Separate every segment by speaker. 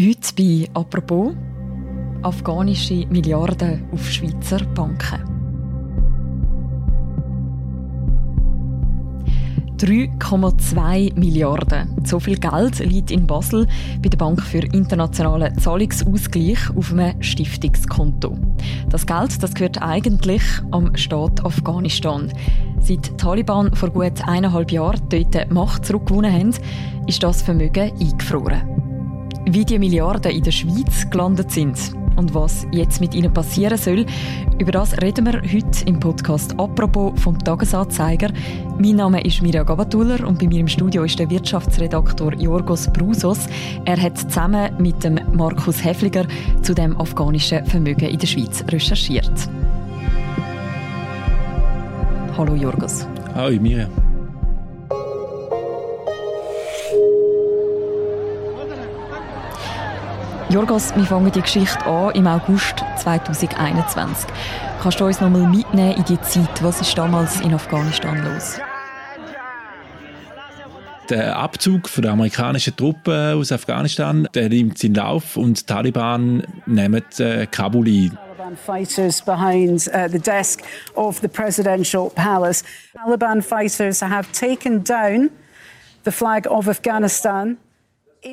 Speaker 1: Heute bei «Apropos» afghanische Milliarden auf Schweizer Banken. 3,2 Milliarden. So viel Geld liegt in Basel bei der Bank für internationalen Zahlungsausgleich auf einem Stiftungskonto. Das Geld das gehört eigentlich am Staat Afghanistan. Seit die Taliban vor gut eineinhalb Jahren dort Macht zurückgewonnen haben, ist das Vermögen eingefroren. Wie die Milliarden in der Schweiz gelandet sind, und was jetzt mit ihnen passieren soll, über das reden wir heute im Podcast «Apropos» vom Tagesanzeiger. Mein Name ist Mirja Gabatuller und bei mir im Studio ist der Wirtschaftsredaktor Jorgos Brusos. Er hat zusammen mit dem Markus Hefliger zu dem afghanischen Vermögen in der Schweiz recherchiert. Hallo Jorgos.
Speaker 2: Hallo Mirja.
Speaker 1: Jorgos, wir fangen die Geschichte an im August 2021. Kannst du uns noch mal mitnehmen in die Zeit? Was ist damals in Afghanistan los?
Speaker 2: Der Abzug der amerikanischen Truppen aus Afghanistan der nimmt seinen Lauf und die Taliban nehmen äh, Kabul ein.
Speaker 3: Taliban fighters behind uh, the desk of the presidential palace. Taliban fighters have taken down the flag of Afghanistan.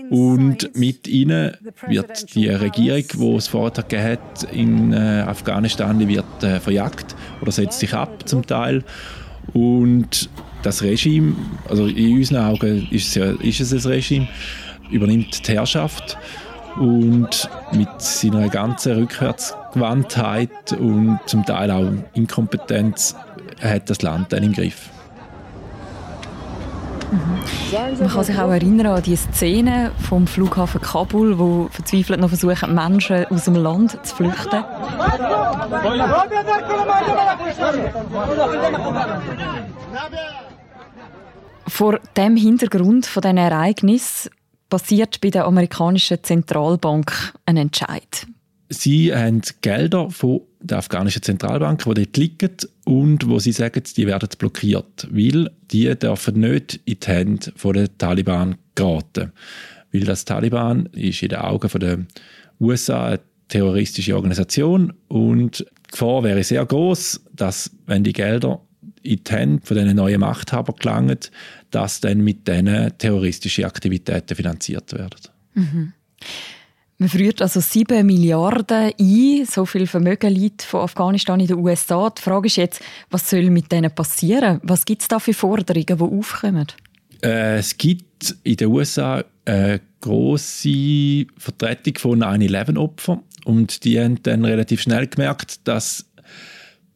Speaker 2: Und mit ihnen wird die Regierung, die es vorher gegeben hat in äh, Afghanistan, die wird äh, verjagt oder setzt sich ab zum Teil. Und das Regime, also in unseren Augen ist es, ja, ist es ein Regime, übernimmt die Herrschaft und mit seiner ganzen Rückwärtsgewandtheit und zum Teil auch Inkompetenz hat das Land dann im Griff.
Speaker 1: Mhm. Man kann sich auch erinnern an die Szene vom Flughafen Kabul, wo verzweifelt noch versuchen, Menschen aus dem Land zu flüchten. Vor dem Hintergrund von diesen Ereignis passiert bei der amerikanischen Zentralbank ein Entscheid.
Speaker 2: Sie haben Gelder von der afghanischen Zentralbank, die dort liegen und wo sie sagen, die werden blockiert, weil die dürfen nicht in die Hände der Taliban geraten. Weil das Taliban ist in den Augen der USA eine terroristische Organisation und die Gefahr wäre sehr groß, dass wenn die Gelder in die Hände von diesen neuen Machthabern gelangen, dass dann mit diesen terroristische Aktivitäten finanziert werden.
Speaker 1: Mhm. Man führt also 7 Milliarden ein, so viel Vermögen liegt von Afghanistan in den USA. Die Frage ist jetzt, was soll mit denen passieren? Was gibt es da für Forderungen, die aufkommen?
Speaker 2: Äh, es gibt in den USA eine grosse Vertretung von 9-11-Opfern und die haben dann relativ schnell gemerkt, dass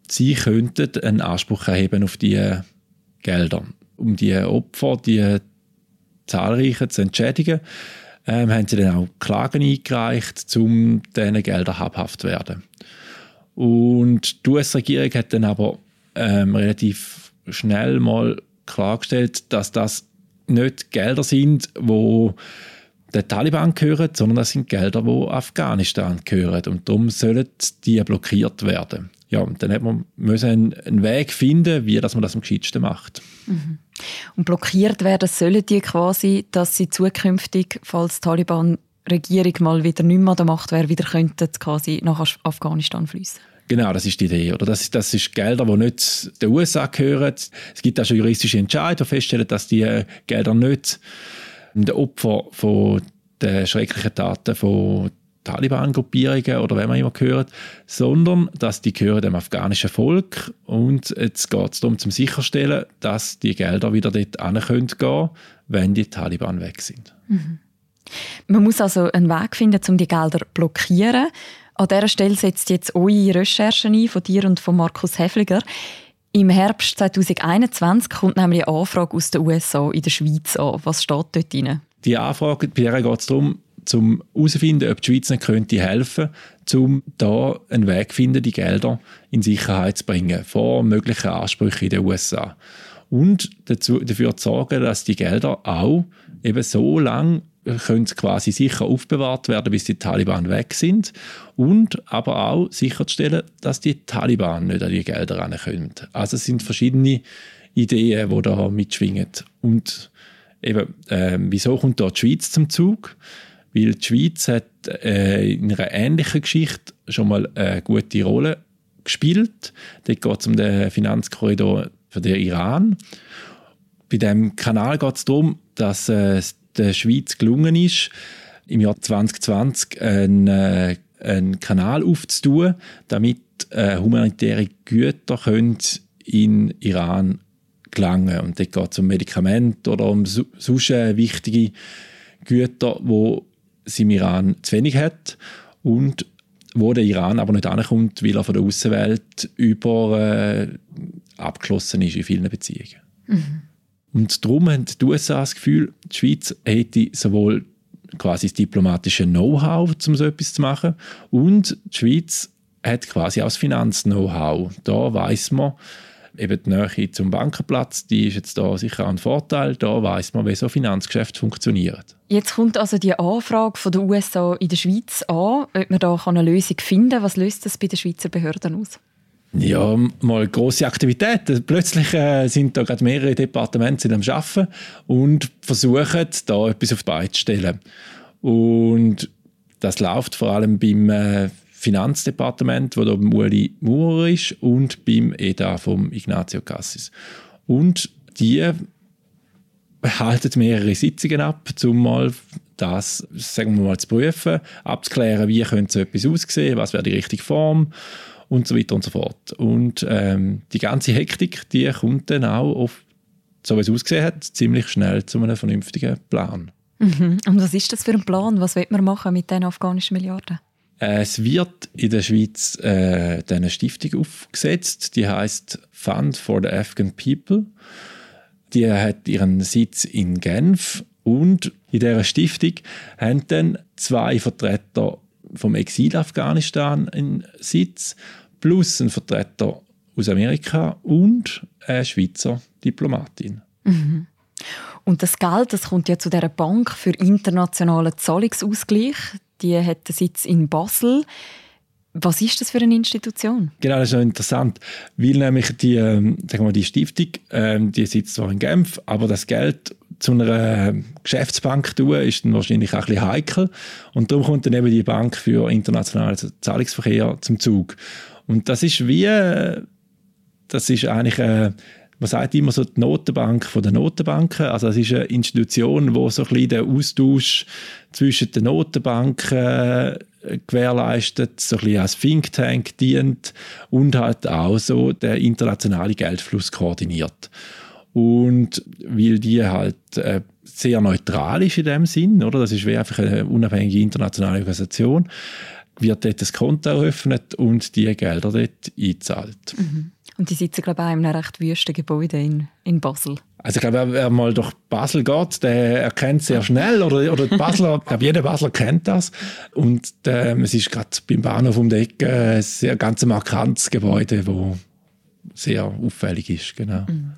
Speaker 2: sie könnten einen Anspruch erheben auf diese Gelder, um die Opfer, die zahlreichen zu entschädigen ähm, haben sie dann auch Klagen eingereicht, um diesen Gelder habhaft zu werden. Und die US-Regierung hat dann aber ähm, relativ schnell mal klargestellt, dass das nicht Gelder sind, wo der Taliban gehören, sondern das sind Gelder, die Afghanistan gehören. Und darum sollen die blockiert werden. Ja, und dann hat man müssen einen Weg finden, wie dass man das am gescheitsten macht.
Speaker 1: Mhm. Und blockiert werden sollen die quasi, dass sie zukünftig, falls die Taliban-Regierung mal wieder nicht mehr an der Macht wäre, wieder könnten quasi nach Afghanistan fließen.
Speaker 2: Genau, das ist die Idee. Oder das, das ist Gelder, die nicht den USA gehören. Es gibt auch schon juristische Entscheidungen, die feststellen, dass die äh, Gelder nicht den Opfer von den schrecklichen Taten von Taliban-Gruppierungen oder wenn man immer gehört, sondern dass die gehören dem afghanischen Volk und jetzt geht es darum, zum sicherstellen, dass die Gelder wieder dort gehen können, wenn die Taliban weg sind.
Speaker 1: Mhm. Man muss also einen Weg finden, um die Gelder zu blockieren. An dieser Stelle setzt jetzt eure Recherchen ein, von dir und von Markus Hefliger. Im Herbst 2021 kommt nämlich eine Anfrage aus den USA in der Schweiz an. Was steht dort drin?
Speaker 2: Die Anfrage, bei der geht es darum, um herauszufinden, ob die Schweiz nicht könnte helfen um da einen Weg zu finden, die Gelder in Sicherheit zu bringen vor möglichen Ansprüchen in den USA. Und dazu, dafür zu sorgen, dass die Gelder auch eben so lange können quasi sicher aufbewahrt werden, bis die Taliban weg sind und aber auch sicherzustellen, dass die Taliban nicht an die Gelder rankommen. Also es sind verschiedene Ideen, die da mitschwingen. Und eben, äh, wieso kommt da die Schweiz zum Zug? Weil die Schweiz hat äh, in einer ähnlichen Geschichte schon mal eine gute Rolle gespielt. Dort geht es um den Finanzkorridor für den Iran. Bei diesem Kanal geht es darum, dass äh, es der Schweiz gelungen ist, im Jahr 2020 einen, äh, einen Kanal aufzutun, damit äh, humanitäre Güter können in Iran gelangen Und dort geht es um Medikamente oder um sonst wichtige Güter, wo sie im Iran zu wenig hat und wo der Iran aber nicht ankommt, weil er von der Außenwelt über äh, abgeschlossen ist in vielen Beziehungen. Mhm. Und darum haben die USA das Gefühl, die Schweiz hätte sowohl quasi das diplomatische Know-how, um so etwas zu machen, und die Schweiz hat quasi auch das Finanz-Know-how. Da weiß man, eben die Nähe zum Bankenplatz, die ist jetzt da sicher ein Vorteil. Da weiß man, wie so Finanzgeschäfte funktionieren.
Speaker 1: Jetzt kommt also die Anfrage von den USA in der Schweiz an, ob man da eine Lösung finden kann. Was löst das bei den Schweizer Behörden aus?
Speaker 2: Ja, mal große Aktivitäten. Plötzlich äh, sind da gerade mehrere Departemente am Arbeiten und versuchen, da etwas auf die Beine zu stellen. Und das läuft vor allem beim äh, Finanzdepartement, wo beim Uli Maurer ist, und beim EDA vom Ignazio Cassis. Und die halten mehrere Sitzungen ab, um mal das, sagen wir mal, zu prüfen, abzuklären, wie könnte so etwas aussehen, was wäre die richtige Form und so weiter und so fort. Und ähm, die ganze Hektik, die kommt dann auch auf, so wie es ausgesehen hat, ziemlich schnell zu einem vernünftigen Plan.
Speaker 1: Mhm. Und was ist das für ein Plan? Was wird man machen mit den afghanischen Milliarden?
Speaker 2: Es wird in der Schweiz äh, eine Stiftung aufgesetzt, die heißt Fund for the Afghan People. Die hat ihren Sitz in Genf und in dieser Stiftung haben dann zwei Vertreter vom Exil Afghanistan einen Sitz, plus ein Vertreter aus Amerika und eine Schweizer Diplomatin.
Speaker 1: Mhm. Und das Geld, das kommt ja zu der Bank für internationalen Zahlungsausgleich die hat den Sitz in Basel. Was ist das für eine Institution?
Speaker 2: Genau, das ist interessant, weil nämlich die, ähm, sagen wir, die Stiftung, ähm, die sitzt zwar in Genf, aber das Geld zu einer ähm, Geschäftsbank tun, ist dann wahrscheinlich auch ein bisschen heikel. Und darum kommt dann eben die Bank für internationalen Zahlungsverkehr zum Zug. Und das ist wie, äh, das ist eigentlich äh, man sagt immer so die Notenbank von den Notenbanken. Also es ist eine Institution, wo so ein bisschen der Austausch zwischen den Notenbanken äh, gewährleistet, so ein bisschen als Think Tank dient und halt auch so der internationale Geldfluss koordiniert. Und weil die halt äh, sehr neutral ist in dem Sinn, oder? Das ist wie einfach eine unabhängige internationale Organisation, wird dort das Konto eröffnet und die Gelder dort eingezahlt.
Speaker 1: Mhm. Und die sitzen, glaube ich, auch in einem recht wüsten Gebäude in, in Basel.
Speaker 2: Also ich glaube, wer mal durch Basel geht, der erkennt sehr schnell, oder, oder die Basler, ich glaube, jeder Basler kennt das. Und ähm, es ist gerade beim Bahnhof um die Ecke ein sehr ganz markantes Gebäude, das sehr auffällig ist. Genau. Mhm.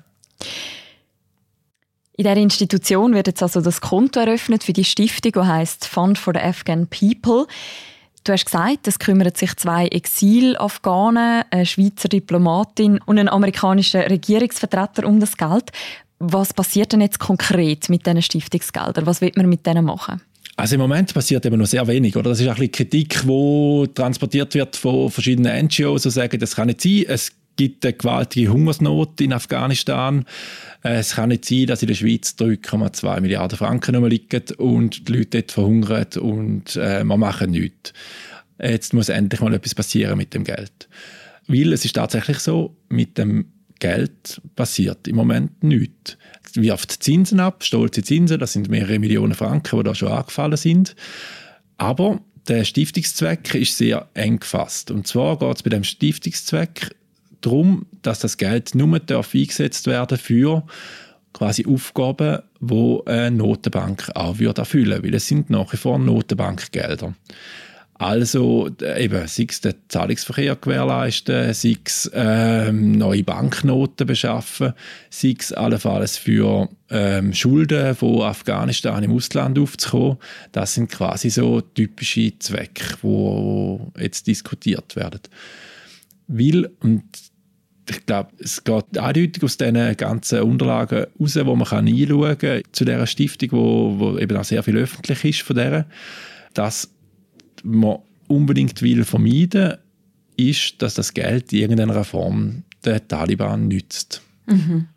Speaker 1: In dieser Institution wird jetzt also das Konto eröffnet für die Stiftung, die heißt Fund for the Afghan People. Du hast gesagt, es kümmern sich zwei Exil-Afghanen, eine Schweizer Diplomatin und ein amerikanischer Regierungsvertreter um das Geld. Was passiert denn jetzt konkret mit diesen Stiftungsgeldern? Was wird man mit denen machen?
Speaker 2: Also im Moment passiert eben noch sehr wenig, oder? Das ist auch ein bisschen Kritik, die transportiert wird von verschiedenen NGOs, die sagen, das kann nicht sein. Es gibt eine gewaltige Hungersnot in Afghanistan. Äh, es kann nicht sein, dass in der Schweiz 3,2 Milliarden Franken rumliegen und die Leute dort verhungern und äh, wir machen nichts. Jetzt muss endlich mal etwas passieren mit dem Geld. Weil es ist tatsächlich so, mit dem Geld passiert im Moment nichts. Es wirft Zinsen ab, stolze Zinsen, das sind mehrere Millionen Franken, die da schon angefallen sind. Aber der Stiftungszweck ist sehr eng gefasst. Und zwar geht es bei dem Stiftungszweck darum, dass das Geld nur darf eingesetzt werden für quasi Aufgaben, wo eine Notenbank auch würde erfüllen, weil es sind nach wie vor Notenbankgelder. Also eben, sei es den Zahlungsverkehr gewährleisten, sei es ähm, neue Banknoten beschaffen, sei es allenfalls für ähm, Schulden von Afghanistan im Ausland aufzukommen. Das sind quasi so typische Zwecke, die jetzt diskutiert werden. Weil, und ich glaube, es geht eindeutig aus diesen ganzen Unterlagen raus, wo man kann einschauen kann, zu dieser Stiftung, wo, wo eben auch sehr viel öffentlich ist von dieser dass man unbedingt will vermeiden ist, dass das Geld in irgendeiner Form den Taliban nützt. Mhm.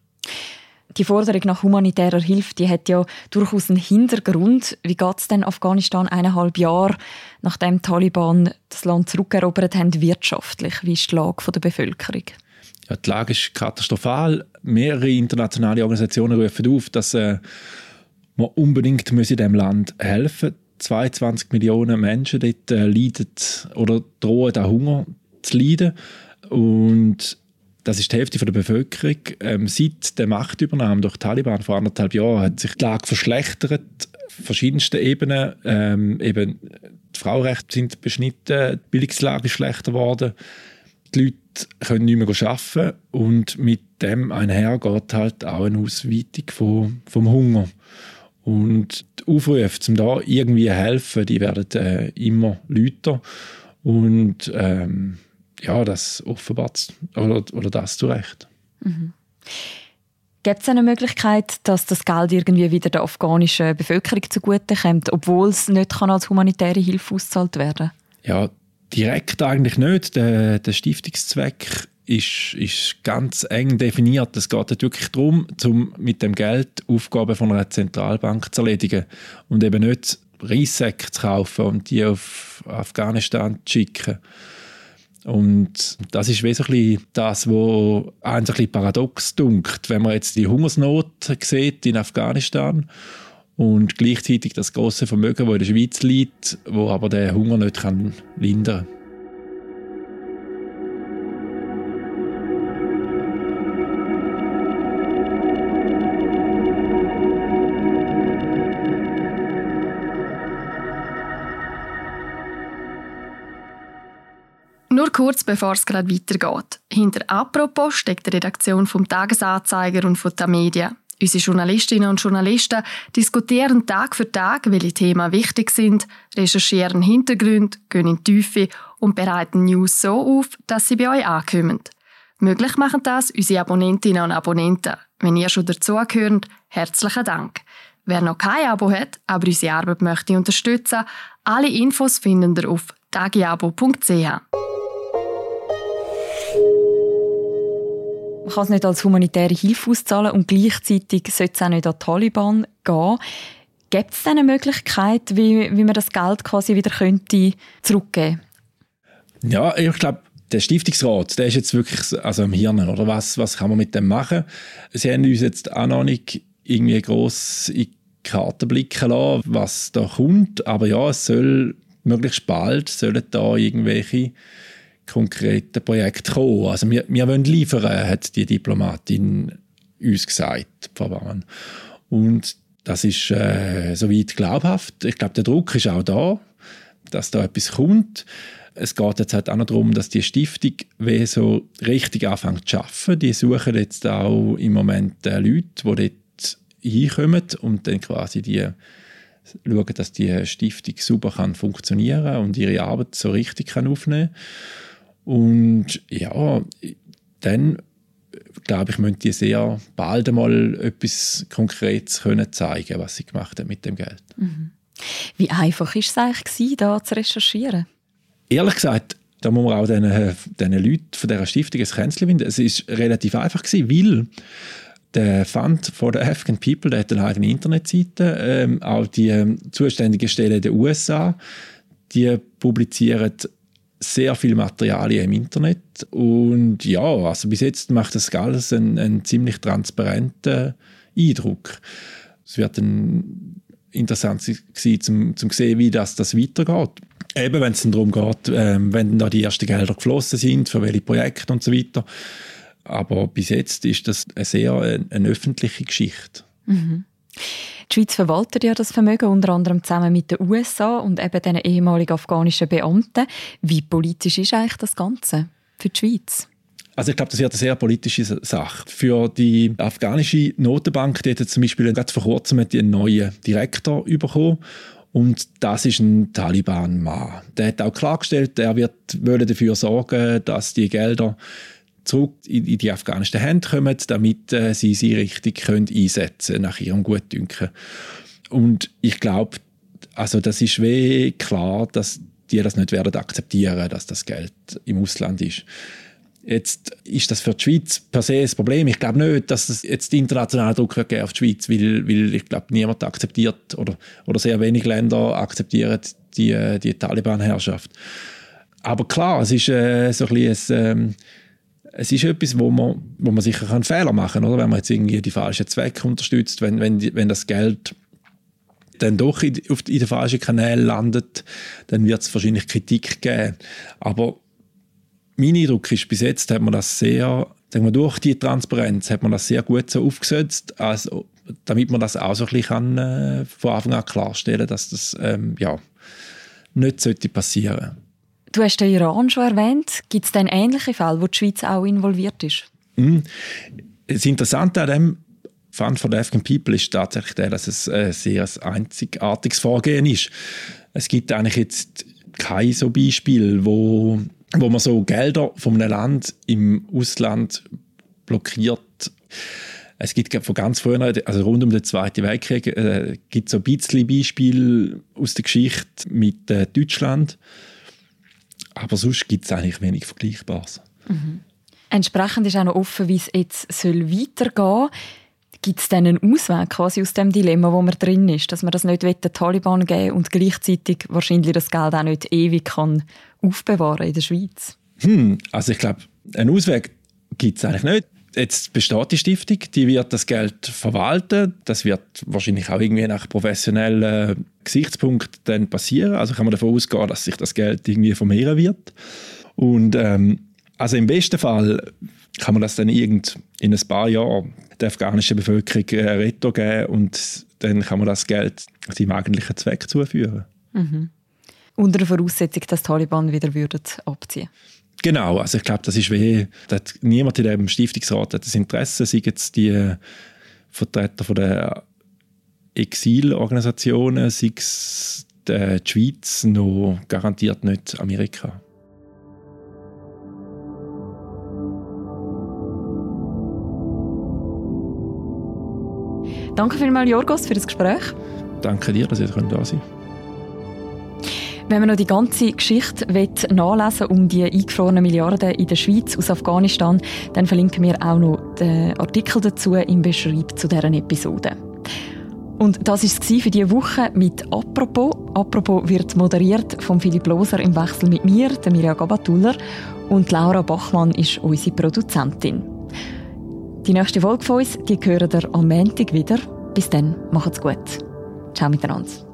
Speaker 1: Die Forderung nach humanitärer Hilfe die hat ja durchaus einen Hintergrund. Wie geht es denn Afghanistan eineinhalb Jahre, nachdem die Taliban das Land zurückerobert haben, wirtschaftlich? Wie ist die Lage der Bevölkerung?
Speaker 2: Ja, die Lage ist katastrophal. Mehrere internationale Organisationen rufen auf, dass äh, man unbedingt in diesem Land helfen muss. 22 Millionen Menschen dort äh, leiden oder drohen an Hunger zu leiden. Und das ist die Hälfte der Bevölkerung. Ähm, seit der Machtübernahme durch die Taliban vor anderthalb Jahren hat sich die Lage verschlechtert. Verschiedensten Ebenen. Ähm, eben, die Frauenrechte sind beschnitten, die Bildungslage ist schlechter geworden. Die Leute können nicht mehr arbeiten und mit dem einher geht halt auch eine Ausweitung vom, vom Hunger. Und die Aufrufe, um da irgendwie helfen, die werden äh, immer lauter. Und ähm, ja, das offenbart oder, oder das zu Recht. Mhm.
Speaker 1: Gibt es eine Möglichkeit, dass das Geld irgendwie wieder der afghanischen Bevölkerung zugute kommt, obwohl es nicht kann als humanitäre Hilfe ausgezahlt werden
Speaker 2: Ja, direkt eigentlich nicht. Der, der Stiftungszweck ist, ist ganz eng definiert. Es geht wirklich darum, um mit dem Geld Aufgaben von einer Zentralbank zu erledigen und eben nicht Reissäcke zu kaufen und die auf Afghanistan zu schicken. Und das ist wesentlich das, was ein bisschen paradox dunkt, wenn man jetzt die Hungersnot sieht in Afghanistan und gleichzeitig das große Vermögen, das in der Schweiz liegt, wo aber der Hunger nicht kann lindern kann.
Speaker 4: Nur kurz bevor es gerade weitergeht. Hinter «Apropos» steckt die Redaktion vom Tagesanzeiger und von der Media. Unsere Journalistinnen und Journalisten diskutieren Tag für Tag, welche Themen wichtig sind, recherchieren Hintergründe, gehen in die Tiefe und bereiten News so auf, dass sie bei euch ankommen. Möglich machen das unsere Abonnentinnen und Abonnenten. Wenn ihr schon dazugehört, herzlichen Dank. Wer noch kein Abo hat, aber unsere Arbeit möchte unterstützen, alle Infos finden ihr auf tagiabo.ch.
Speaker 1: Man kann es nicht als humanitäre Hilfe auszahlen und gleichzeitig sollte es auch nicht an die Taliban gehen. Gibt es eine Möglichkeit, wie, wie man das Geld quasi wieder könnte zurückgeben
Speaker 2: könnte? Ja, ich glaube, der Stiftungsrat, der ist jetzt wirklich also im Hirn, oder? Was, was kann man mit dem machen? Sie haben uns jetzt auch noch nicht irgendwie gross in die Karten blicken lassen, was da kommt, aber ja, es soll möglichst bald sollen da irgendwelche konkreten Projekte kommen. Also wir, wir wollen liefern, hat die Diplomatin uns gesagt, Baumann. Und das ist äh, soweit glaubhaft. Ich glaube, der Druck ist auch da, dass da etwas kommt. Es geht jetzt halt auch noch darum, dass die Stiftung wie so richtig anfängt zu arbeiten. Die suchen jetzt auch im Moment äh, Leute, die dort hinkommen und dann quasi die schauen, dass die Stiftung super kann funktionieren und ihre Arbeit so richtig kann aufnehmen kann. Und ja, dann glaube ich, müssen die sehr bald einmal etwas Konkretes können zeigen, was sie gemacht haben mit dem Geld. Mhm.
Speaker 1: Wie einfach war es eigentlich, da zu recherchieren?
Speaker 2: Ehrlich gesagt, da muss man auch diesen, diesen Leuten von dieser Stiftung ein Kränzchen finden. Es war relativ einfach, gewesen, weil der Fund for the African People der hat eine eigene Internetseite. Ähm, auch die ähm, zuständige Stelle der USA, die publizieren sehr viel Materialien im Internet und ja, also bis jetzt macht das alles einen, einen ziemlich transparenten Eindruck. Es wird dann interessant sein, zum, zum sehen, wie das, das weitergeht. Eben, wenn es darum geht, ähm, wenn da die ersten Gelder geflossen sind, für welche Projekte und so weiter. Aber bis jetzt ist das eine sehr eine, eine öffentliche Geschichte.
Speaker 1: Mhm. Die Schweiz verwaltet ja das Vermögen unter anderem zusammen mit den USA und eben den ehemaligen afghanischen Beamten. Wie politisch ist eigentlich das Ganze für die Schweiz?
Speaker 2: Also ich glaube, das wird eine sehr politische Sache. Für die afghanische Notenbank, die hat zum Beispiel gerade vor kurzem einen neuen Direktor bekommen. Und das ist ein Taliban-Mann. Der hat auch klargestellt, er wird dafür sorgen, dass die Gelder zurück in, die afghanischen Hände kommen, damit äh, sie sie richtig können einsetzen nach ihrem Gutdünken. Und ich glaube, Also das ist wie klar, dass die das nicht werden akzeptieren, dass das Geld im Ausland ist. Jetzt ist das für die Schweiz per se ein Problem. Ich glaube nicht, dass es jetzt internationalen Druck auf die Schweiz, weil, weil ich glaube, niemand akzeptiert oder, oder sehr wenige Länder akzeptieren die, die Taliban-Herrschaft. Aber klar, es ist äh, so ein bisschen ein, ähm, es ist etwas, wo man, wo man sicher einen Fehler machen kann, wenn man jetzt irgendwie die falschen Zwecke unterstützt, wenn, wenn, wenn das Geld dann doch in, auf, in den falschen Kanälen landet, dann wird es wahrscheinlich Kritik geben. Aber mein Eindruck ist, bis jetzt hat man das sehr, sagen wir, durch die Transparenz hat man das sehr gut so aufgesetzt, also, damit man das auch so ein bisschen kann, äh, von Anfang an klarstellen dass das ähm, ja, nicht sollte passieren
Speaker 1: Du hast den Iran schon erwähnt. Gibt es denn ähnliche Fälle, wo die Schweiz auch involviert ist?
Speaker 2: Mm. Das Interessante an dem Fund for the African People ist tatsächlich der, dass es ein sehr einzigartiges Vorgehen ist. Es gibt eigentlich jetzt kein so Beispiel, wo, wo man so Gelder von einem Land im Ausland blockiert. Es gibt von ganz früher, also rund um den Zweiten Weltkrieg, äh, gibt so ein bisschen Beispiele aus der Geschichte mit äh, Deutschland. Aber sonst gibt es eigentlich wenig Vergleichbares.
Speaker 1: Mhm. Entsprechend ist auch noch offen, wie es jetzt soll weitergehen soll. Gibt es denn einen Ausweg quasi aus dem Dilemma, wo man drin ist, dass man das nicht den Taliban geben und gleichzeitig wahrscheinlich das Geld auch nicht ewig kann aufbewahren in der Schweiz?
Speaker 2: Hm, also ich glaube, einen Ausweg gibt es eigentlich nicht. Jetzt besteht die Stiftung, die wird das Geld verwalten. Das wird wahrscheinlich auch irgendwie nach professionellen Gesichtspunkten dann passieren. Also kann man davon ausgehen, dass sich das Geld irgendwie vermehren wird. Und ähm, also im besten Fall kann man das dann irgend in ein paar Jahren der afghanischen Bevölkerung äh, Retto geben und dann kann man das Geld seinem eigentlichen Zweck zuführen.
Speaker 1: Mhm. Unter der Voraussetzung, dass die Taliban wieder würden abziehen
Speaker 2: Genau, also ich glaube, das ist weh. Niemand in dem Stiftungsrat hat das Interesse, sei jetzt die Vertreter von der Exilorganisationen, sei es die Schweiz, noch garantiert nicht Amerika.
Speaker 1: Danke vielmals, Jorgos, für das Gespräch.
Speaker 2: Danke dir, dass ihr da sein
Speaker 1: wenn man noch die ganze Geschichte nachlesen um die eingefrorenen Milliarden in der Schweiz aus Afghanistan, dann verlinken wir auch noch den Artikel dazu im Beschreib zu deren Episode. Und das war es für diese Woche mit «Apropos». «Apropos» wird moderiert von Philipp Loser im Wechsel mit mir, der Mirja Gabatuller, und Laura Bachmann ist unsere Produzentin. Die nächste Folge von uns, die hören ihr am Montag wieder. Bis dann, macht's gut. Ciao miteinander.